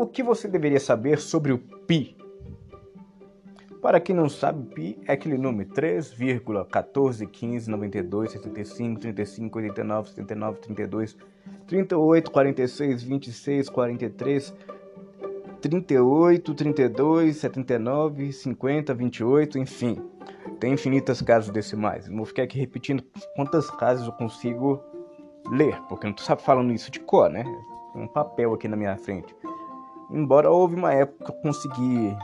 O que você deveria saber sobre o pi? Para quem não sabe, pi é aquele número 3,14, 15, 92, 75, 35, 89, 79, 32, 38, 46, 26, 43, 38, 32, 79, 50, 28, enfim. Tem infinitas casas decimais. Vou ficar aqui repetindo quantas casas eu consigo ler, porque eu não estou falando isso de cor, né? Tem um papel aqui na minha frente. Embora houve uma época que eu consegui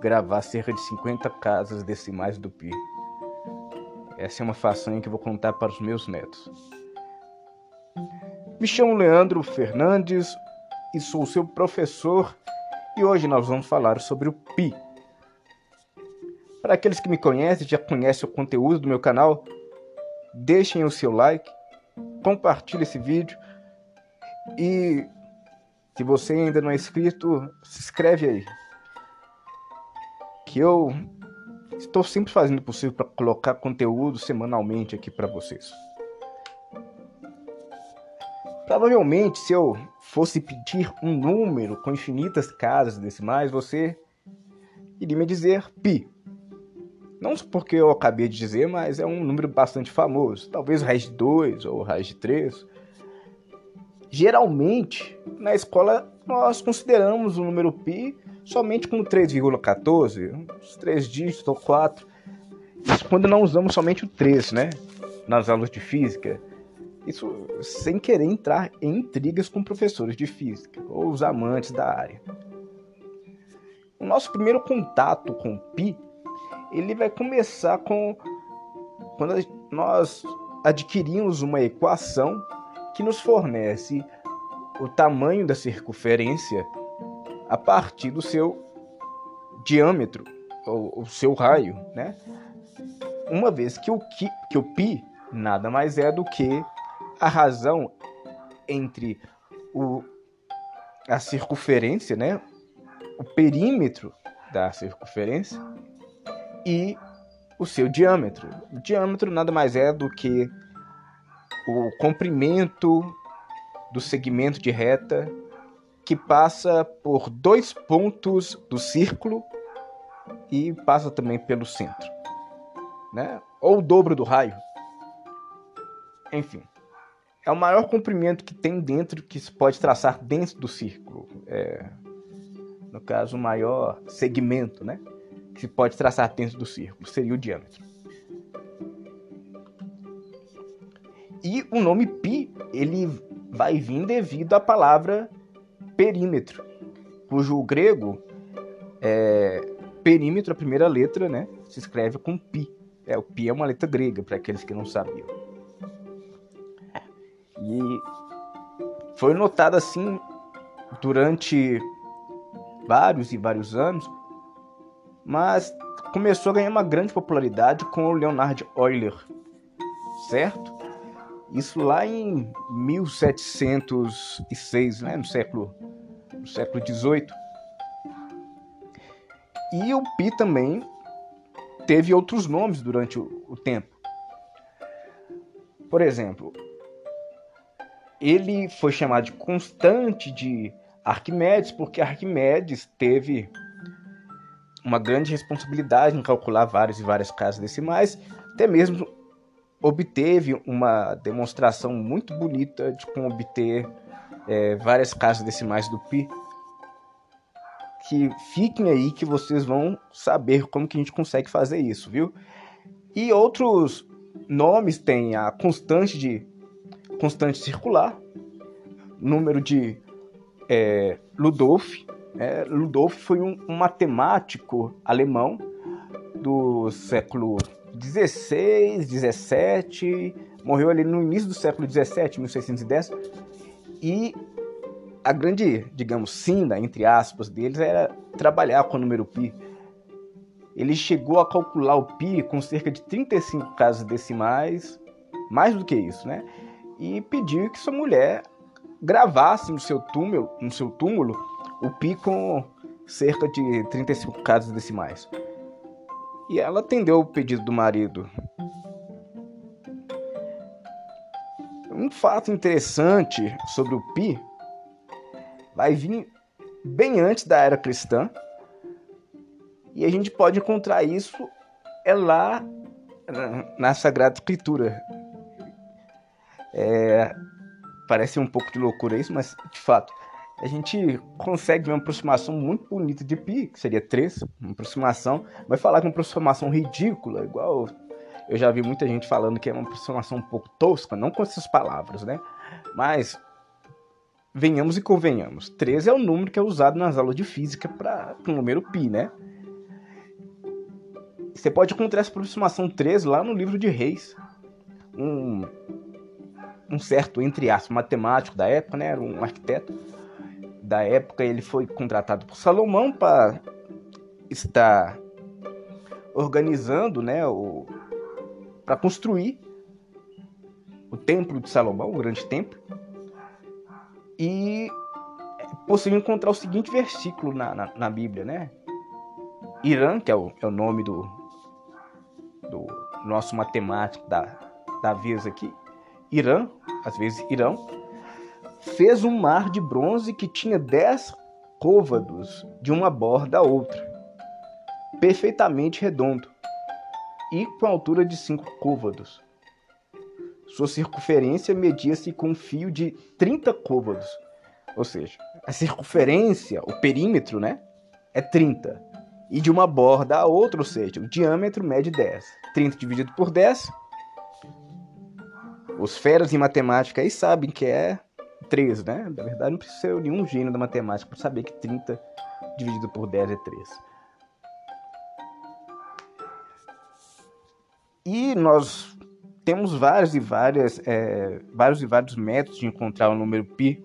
gravar cerca de 50 casas decimais do pi. Essa é uma façanha que vou contar para os meus netos. Me chamo Leandro Fernandes e sou seu professor e hoje nós vamos falar sobre o pi. Para aqueles que me conhecem, já conhecem o conteúdo do meu canal, deixem o seu like, compartilhe esse vídeo e se você ainda não é inscrito, se inscreve aí. Que eu estou sempre fazendo o possível para colocar conteúdo semanalmente aqui para vocês. Provavelmente, se eu fosse pedir um número com infinitas casas decimais, você iria me dizer pi. Não porque eu acabei de dizer, mas é um número bastante famoso. Talvez raiz de 2 ou raiz de 3. Geralmente, na escola, nós consideramos o número pi somente como 3,14, uns 3 dígitos ou 4. Isso quando não usamos somente o 3, né? Nas aulas de física. Isso sem querer entrar em intrigas com professores de física ou os amantes da área. O nosso primeiro contato com pi, ele vai começar com quando nós adquirimos uma equação que nos fornece o tamanho da circunferência a partir do seu diâmetro, ou o seu raio, né? Uma vez que o, que, que o π nada mais é do que a razão entre o, a circunferência, né? o perímetro da circunferência e o seu diâmetro. O diâmetro nada mais é do que o comprimento do segmento de reta que passa por dois pontos do círculo e passa também pelo centro, né? Ou o dobro do raio. Enfim, é o maior comprimento que tem dentro que se pode traçar dentro do círculo. É, no caso, o maior segmento, né? Que se pode traçar dentro do círculo seria o diâmetro. E o nome pi, ele vai vir devido à palavra perímetro, cujo grego é perímetro, a primeira letra, né, se escreve com pi. É, o pi é uma letra grega, para aqueles que não sabiam. E foi notado assim durante vários e vários anos, mas começou a ganhar uma grande popularidade com o Leonard Euler, certo? Isso lá em 1706, né, no século no século 18. E o pi também teve outros nomes durante o, o tempo. Por exemplo, ele foi chamado de constante de Arquimedes porque Arquimedes teve uma grande responsabilidade em calcular várias e várias casas decimais, até mesmo obteve uma demonstração muito bonita de como obter é, várias casas decimais do pi. Que fiquem aí que vocês vão saber como que a gente consegue fazer isso, viu? E outros nomes tem a constante de constante circular, número de é, Ludolf. É, Ludolf foi um, um matemático alemão do século 16, 17, morreu ali no início do século 17, 1610, e a grande, digamos, sina, entre aspas, deles era trabalhar com o número pi. Ele chegou a calcular o pi com cerca de 35 casas decimais, mais do que isso, né? E pediu que sua mulher gravasse no seu túmulo, no seu túmulo o pi com cerca de 35 casas decimais e ela atendeu o pedido do marido. Um fato interessante sobre o Pi vai vir bem antes da era cristã. E a gente pode encontrar isso é lá na Sagrada Escritura. É, parece um pouco de loucura isso, mas de fato, a gente consegue uma aproximação muito bonita de pi, que seria 3, uma aproximação, vai falar que uma aproximação ridícula, igual eu já vi muita gente falando que é uma aproximação um pouco tosca, não com essas palavras, né? Mas venhamos e convenhamos, 13 é o número que é usado nas aulas de física para o número pi, né? Você pode encontrar essa aproximação 13 lá no livro de Reis. Um, um certo, entre aspas, matemático da época, né? Era um arquiteto da época, ele foi contratado por Salomão para estar organizando, né, o para construir o templo de Salomão, o grande templo. E possível encontrar o seguinte versículo na, na, na Bíblia, né? Irã, que é o, é o nome do, do nosso matemático da, da vez aqui, Irã, às vezes Irão, fez um mar de bronze que tinha dez côvados de uma borda a outra, perfeitamente redondo, e com altura de cinco côvados. Sua circunferência media-se com um fio de 30 côvados, ou seja, a circunferência, o perímetro, né, é 30. E de uma borda a outra, ou seja, o diâmetro mede 10. 30 dividido por 10. Os feras em matemática aí sabem que é 3, né? Na verdade, não precisa ser nenhum gênio da matemática para saber que 30 dividido por 10 é 3. E nós temos vários e várias, é, vários e vários métodos de encontrar o número π.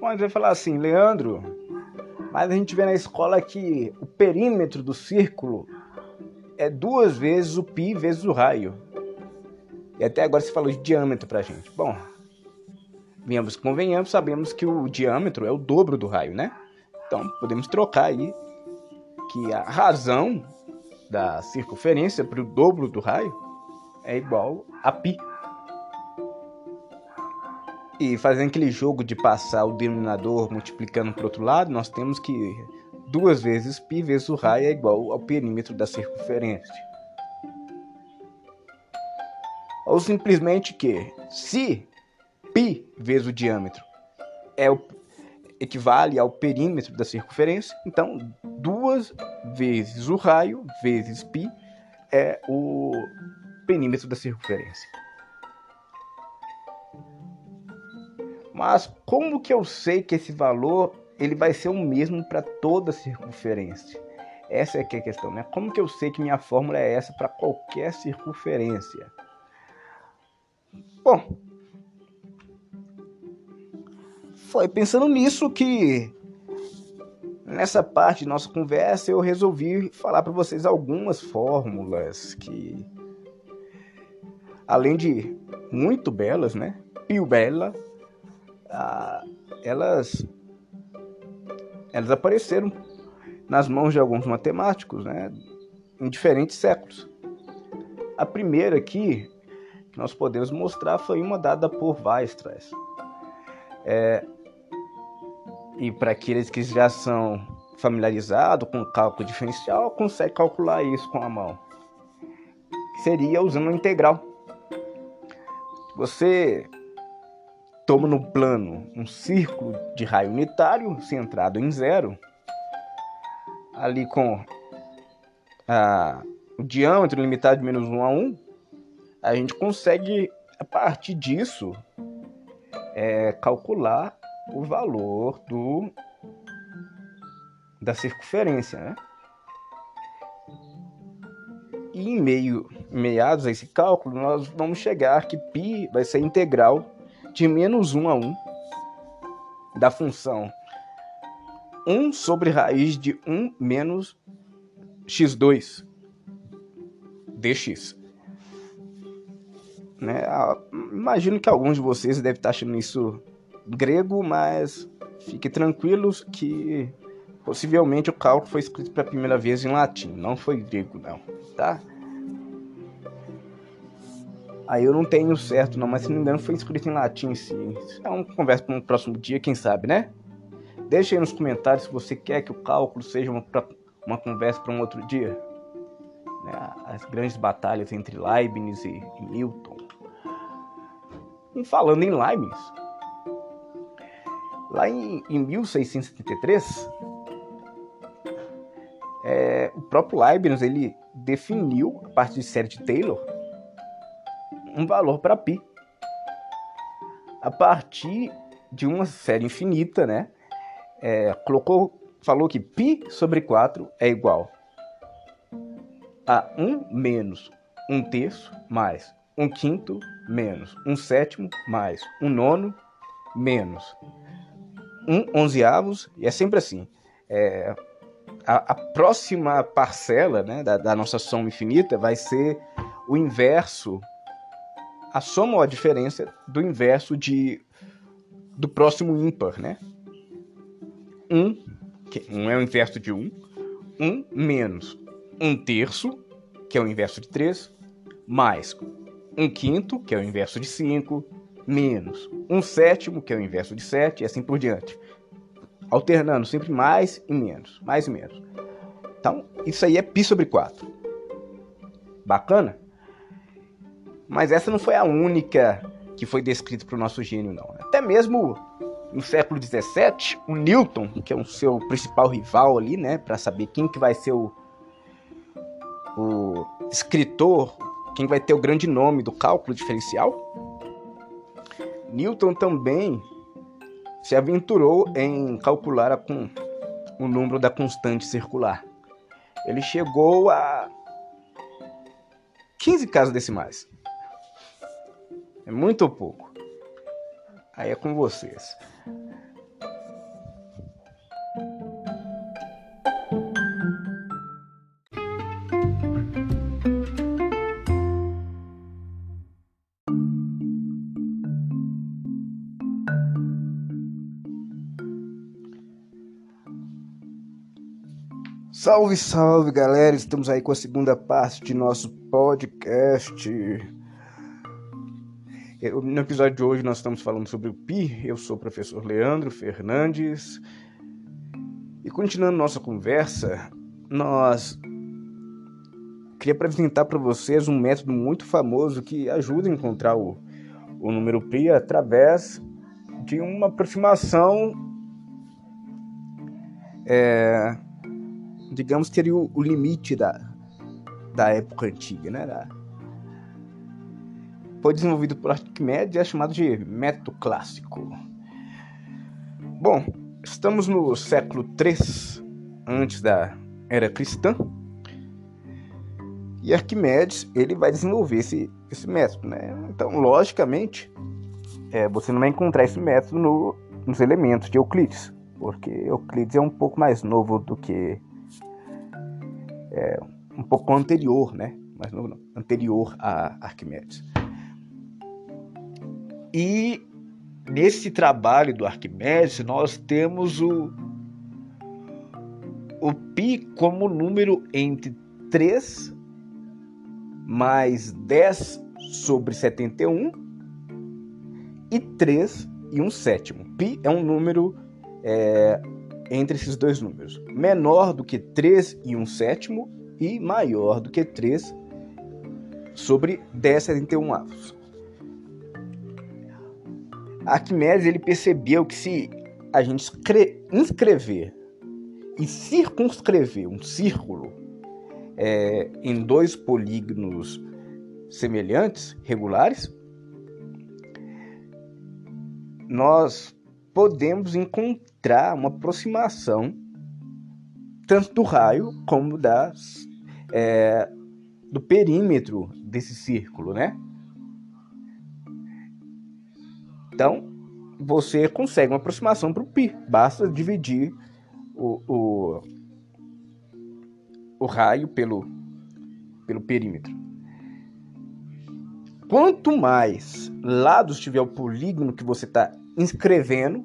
Bom, vai falar assim, Leandro, mas a gente vê na escola que o perímetro do círculo é duas vezes o π vezes o raio. E até agora você falou de diâmetro pra gente. Bom, venhamos convenhamos, sabemos que o diâmetro é o dobro do raio, né? Então podemos trocar aí que a razão da circunferência para o dobro do raio é igual a π. E fazendo aquele jogo de passar o denominador multiplicando para o outro lado, nós temos que duas vezes π vezes o raio é igual ao perímetro da circunferência. Ou simplesmente que se π vezes o diâmetro é o, equivale ao perímetro da circunferência, então duas vezes o raio vezes π é o perímetro da circunferência. Mas como que eu sei que esse valor ele vai ser o mesmo para toda circunferência. Essa é que é a questão, né? Como que eu sei que minha fórmula é essa para qualquer circunferência? Bom, foi pensando nisso que nessa parte de nossa conversa eu resolvi falar para vocês algumas fórmulas que além de muito belas, né? Pio bela, ah, elas elas apareceram nas mãos de alguns matemáticos, né, em diferentes séculos. A primeira aqui que nós podemos mostrar foi uma dada por Weierstrass. É, e para aqueles que já são familiarizados com cálculo diferencial, consegue calcular isso com a mão. Seria usando uma integral. Você toma no plano um círculo de raio unitário centrado em zero, ali com a, o diâmetro limitado de menos 1 a 1, a gente consegue, a partir disso, é, calcular o valor do da circunferência, né? E em meio, meados a esse cálculo, nós vamos chegar que π vai ser integral de menos 1 a 1 da função 1 sobre raiz de 1 menos x2 dx. Né? Ah, imagino que alguns de vocês devem estar achando isso grego, mas fiquem tranquilos que possivelmente o cálculo foi escrito pela primeira vez em latim, não foi grego não, tá? Aí eu não tenho certo não, mas se não me engano foi escrito em latim sim. Uma conversa para um próximo dia, quem sabe, né? Deixe aí nos comentários se você quer que o cálculo seja uma, uma conversa para um outro dia. Né? As grandes batalhas entre Leibniz e, Newton. E falando em Leibniz, lá em, em 1673, é, o próprio Leibniz ele definiu, a partir de série de Taylor, um valor para π. A partir de uma série infinita, né? É, colocou, falou que π sobre 4 é igual a 1 menos 1 terço mais 1 quinto menos 1 sétimo mais 1 nono menos 1 onzeavos, e é sempre assim. É, a, a, próxima parcela né, da, da nossa soma infinita vai ser o inverso a soma ou a diferença do inverso de do próximo ímpar, né? 1, um, que um é o inverso de 1, um, 1 um menos 1 terço, que é o inverso de 3, mais 1 quinto, que é o inverso de 5, menos 1 sétimo, que é o inverso de 7, e assim por diante. Alternando sempre mais e menos, mais e menos. Então, isso aí é π sobre 4. Bacana? Mas essa não foi a única que foi descrita para o nosso gênio, não. Até mesmo no século XVII, o Newton, que é o seu principal rival ali, né, para saber quem que vai ser o, o escritor, quem vai ter o grande nome do cálculo diferencial, Newton também se aventurou em calcular a, o número da constante circular. Ele chegou a 15 casas decimais. É muito pouco. Aí é com vocês. Salve, salve galera! Estamos aí com a segunda parte de nosso podcast. No episódio de hoje nós estamos falando sobre o Pi. Eu sou o professor Leandro Fernandes. E continuando nossa conversa, nós queria apresentar para vocês um método muito famoso que ajuda a encontrar o, o número Pi através de uma aproximação, é, digamos que seria o, o limite da, da época antiga, né? Da, foi desenvolvido por Arquimedes e é chamado de método clássico. Bom, estamos no século 3 antes da era cristã. E Arquimedes ele vai desenvolver esse, esse método, né? Então, logicamente, é, você não vai encontrar esse método no, nos elementos de Euclides, porque Euclides é um pouco mais novo do que é, um pouco anterior, né? Novo, não, anterior a Arquimedes. E nesse trabalho do Arquimedes, nós temos o, o π como número entre 3 mais 10 sobre 71 e 3 e 1 sétimo. Π é um número é, entre esses dois números, menor do que 3 e 1 sétimo e maior do que 3 sobre 10 71 avos. Arquimedes ele percebeu que se a gente inscrever e circunscrever um círculo é, em dois polígonos semelhantes, regulares, nós podemos encontrar uma aproximação tanto do raio como das, é, do perímetro desse círculo, né? Então, você consegue uma aproximação para o π. Basta dividir o, o, o raio pelo, pelo perímetro. Quanto mais lados tiver o polígono que você está inscrevendo,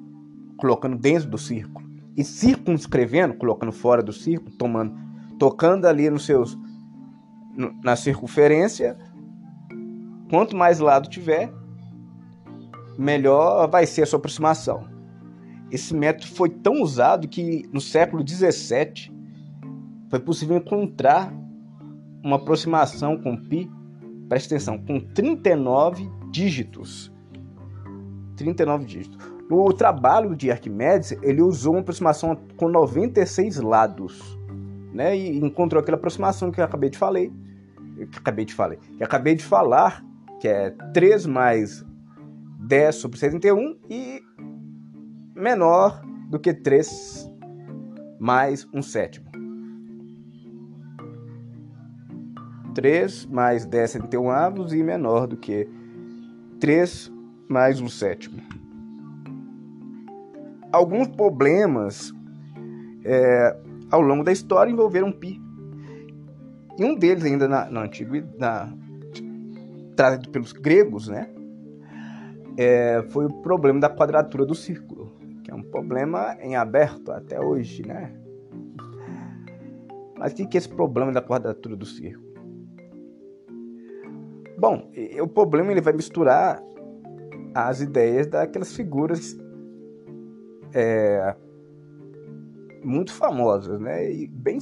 colocando dentro do círculo, e circunscrevendo, colocando fora do círculo, tomando, tocando ali nos seus na circunferência, quanto mais lado tiver, melhor vai ser a sua aproximação. Esse método foi tão usado que no século 17 foi possível encontrar uma aproximação com π, presta atenção, com 39 dígitos. 39 dígitos. No trabalho de Arquimedes, ele usou uma aproximação com 96 lados, né? E encontrou aquela aproximação que eu acabei de falar, que acabei de falar, que acabei de falar, que é 3 mais 10 sobre 71 e menor do que 3 mais 1 sétimo. 3 mais 10 71 avos e menor do que 3 mais 1 sétimo. Alguns problemas é, ao longo da história envolveram pi. E um deles ainda na, na antiguidade, trazido pelos gregos, né? É, foi o problema da quadratura do círculo, que é um problema em aberto até hoje, né? Mas o que é esse problema da quadratura do círculo? Bom, o problema ele vai misturar as ideias daquelas figuras é, muito famosas, né? E bem,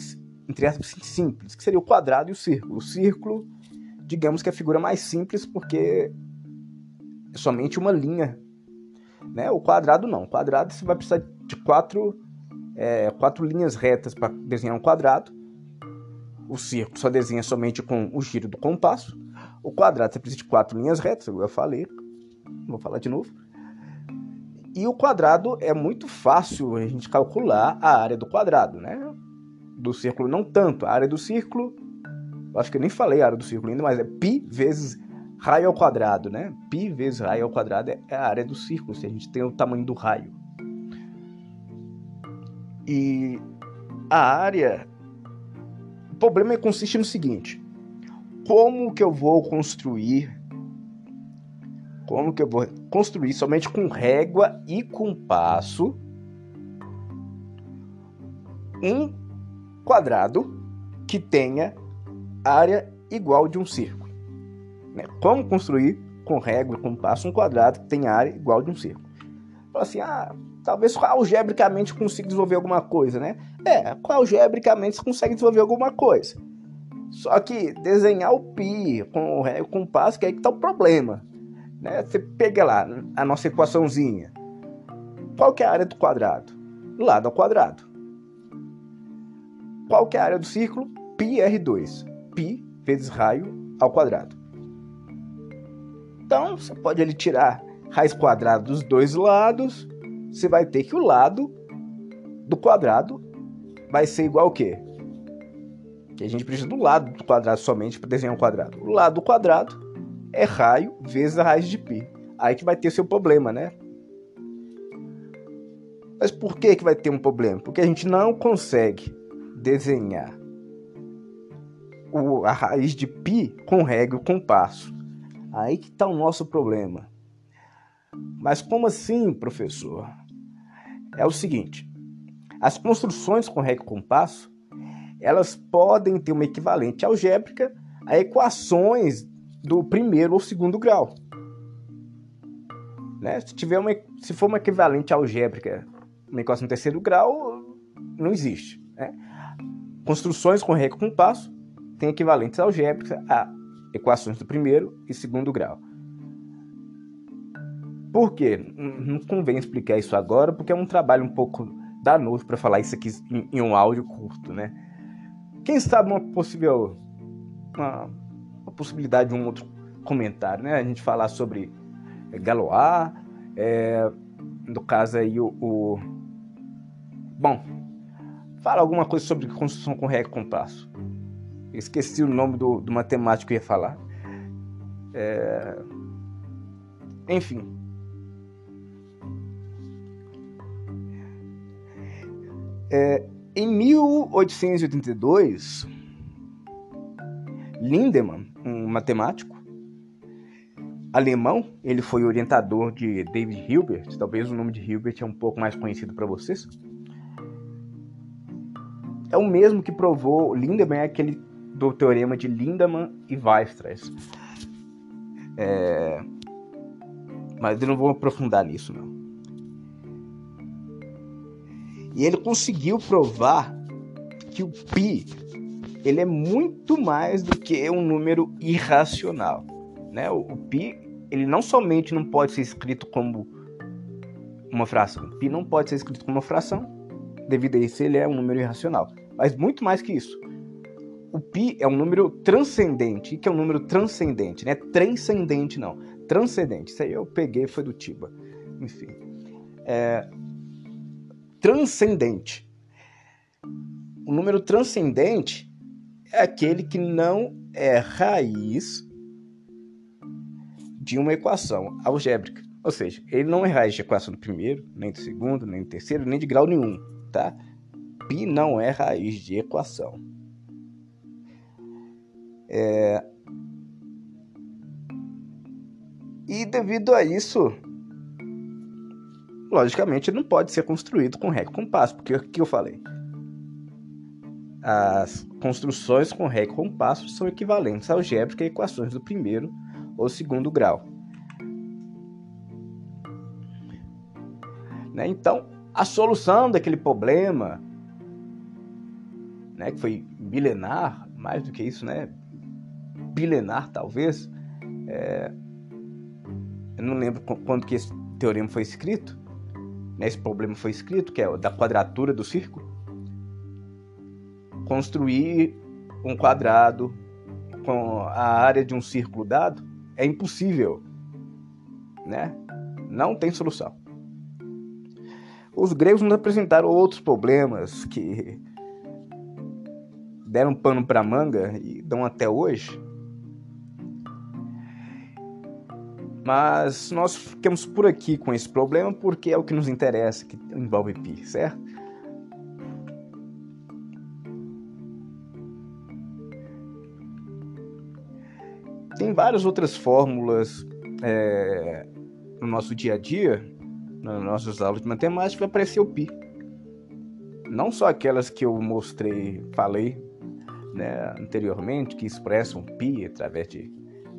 entre aspas, simples, que seria o quadrado e o círculo. O círculo, digamos que é a figura mais simples porque é somente uma linha, né? O quadrado não. O quadrado você vai precisar de quatro, é, quatro linhas retas para desenhar um quadrado. O círculo só desenha somente com o giro do compasso. O quadrado você precisa de quatro linhas retas, eu falei, vou falar de novo. E o quadrado é muito fácil a gente calcular a área do quadrado, né? Do círculo não tanto. A área do círculo, acho que eu nem falei a área do círculo ainda, mas é π vezes raio ao quadrado, né? π vezes raio ao quadrado é a área do círculo, se a gente tem o tamanho do raio. E a área... O problema consiste no seguinte como que eu vou construir como que eu vou construir somente com régua e compasso um quadrado que tenha área igual de um círculo. Né? Como construir com régua e compasso um quadrado que tenha área igual de um círculo? Fala assim, ah, talvez algebricamente consiga desenvolver alguma coisa, né? É, algebricamente você consegue desenvolver alguma coisa. Só que desenhar o pi com o compasso, que é aí que tá o problema. Né? Você pega lá a nossa equaçãozinha. Qual que é a área do quadrado? Lado ao quadrado. Qual que é a área do círculo? Pi R2. Pi vezes raio ao quadrado. Então, você pode ali tirar raiz quadrada dos dois lados. Você vai ter que o lado do quadrado vai ser igual ao quê? que a gente precisa do lado do quadrado somente para desenhar um quadrado. O lado do quadrado é raio vezes a raiz de π. Aí que vai ter seu problema, né? Mas por que, que vai ter um problema? Porque a gente não consegue desenhar o, a raiz de π com régua e compasso. Aí que está o nosso problema. Mas como assim, professor? É o seguinte: as construções com régua e compasso elas podem ter uma equivalente algébrica a equações do primeiro ou segundo grau. Né? Se, tiver uma, se for uma equivalente algébrica, uma equação do terceiro grau, não existe. Né? Construções com régua com passo têm equivalentes algébricas a equações do primeiro e segundo grau. Por quê? Não convém explicar isso agora, porque é um trabalho um pouco danoso para falar isso aqui em, um áudio curto, né? Quem sabe uma possível uma, uma possibilidade de um outro comentário, né? A gente falar sobre é, Galois, é, no caso aí o, o, bom, fala alguma coisa sobre construção com régua e compasso. Esqueci o nome do, do matemático que ia falar. É, enfim. É, em 1882, Lindemann, um matemático alemão, ele foi orientador de David Hilbert, talvez o nome de Hilbert é um pouco mais conhecido para vocês. É o mesmo que provou Lindemann é aquele do teorema de Lindemann e Weierstrass. É... Mas eu não vou aprofundar nisso, não. E ele conseguiu provar que o pi ele é muito mais do que um número irracional, né? O, o pi ele não somente não pode ser escrito como uma fração, o pi não pode ser escrito como uma fração, devido a isso ele é um número irracional, mas muito mais que isso. O pi é um número transcendente, que é um número transcendente, né? Transcendente não, transcendente. Isso aí eu peguei foi do Tiba, enfim. É, transcendente. O número transcendente é aquele que não é raiz de uma equação algébrica. Ou seja, ele não é raiz de equação do primeiro, nem do segundo, nem do terceiro, nem de grau nenhum, tá? Pi não é raiz de equação. É... E devido a isso, logicamente não pode ser construído com régua e compasso, porque o que eu falei? As construções com régua e compasso são equivalentes algébricas a equações do primeiro ou segundo grau. Né? Então, a solução daquele problema, né, que foi milenar, mais do que isso, né, bilenar talvez, é, eu não lembro quando que esse teorema foi escrito, né, esse problema foi escrito, que é o da quadratura do círculo. Construir um quadrado com a área de um círculo dado é impossível, né? Não tem solução. Os gregos nos apresentaram outros problemas que deram pano para manga e dão até hoje. Mas nós ficamos por aqui com esse problema porque é o que nos interessa, que envolve pi, certo? Tem várias outras fórmulas é, no nosso dia a dia, nas nossas aulas de matemática, vai aparecer o pi. Não só aquelas que eu mostrei, falei né, anteriormente, que expressam pi através de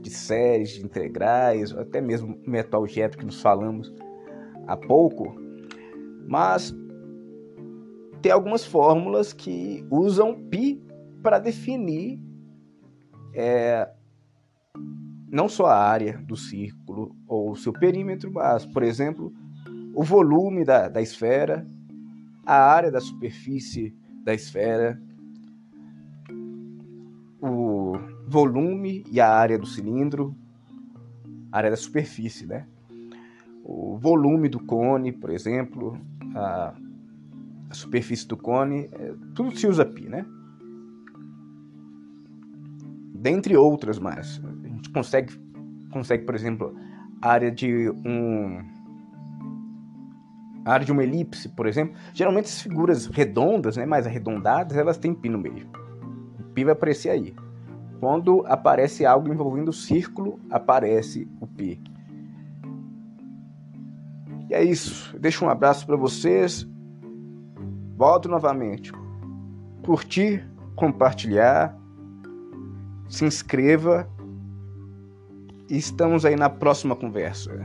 de séries, de integrais, até mesmo metal algébrico que nos falamos há pouco, mas tem algumas fórmulas que usam π para definir é, não só a área do círculo ou o seu perímetro, mas, por exemplo, o volume da, da esfera, a área da superfície da esfera, volume e a área do cilindro, área da superfície, né? O volume do cone, por exemplo, a, a superfície do cone, é, tudo se usa pi, né? Dentre outras mais. A gente consegue, consegue por exemplo, a área de um a área de uma elipse, por exemplo, geralmente as figuras redondas, né, mais arredondadas, elas têm pi no meio. O pi vai aparecer aí. Quando aparece algo envolvendo o círculo, aparece o pi. E é isso. Deixo um abraço para vocês. Volto novamente. Curtir, compartilhar, se inscreva. E estamos aí na próxima conversa.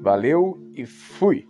Valeu e fui!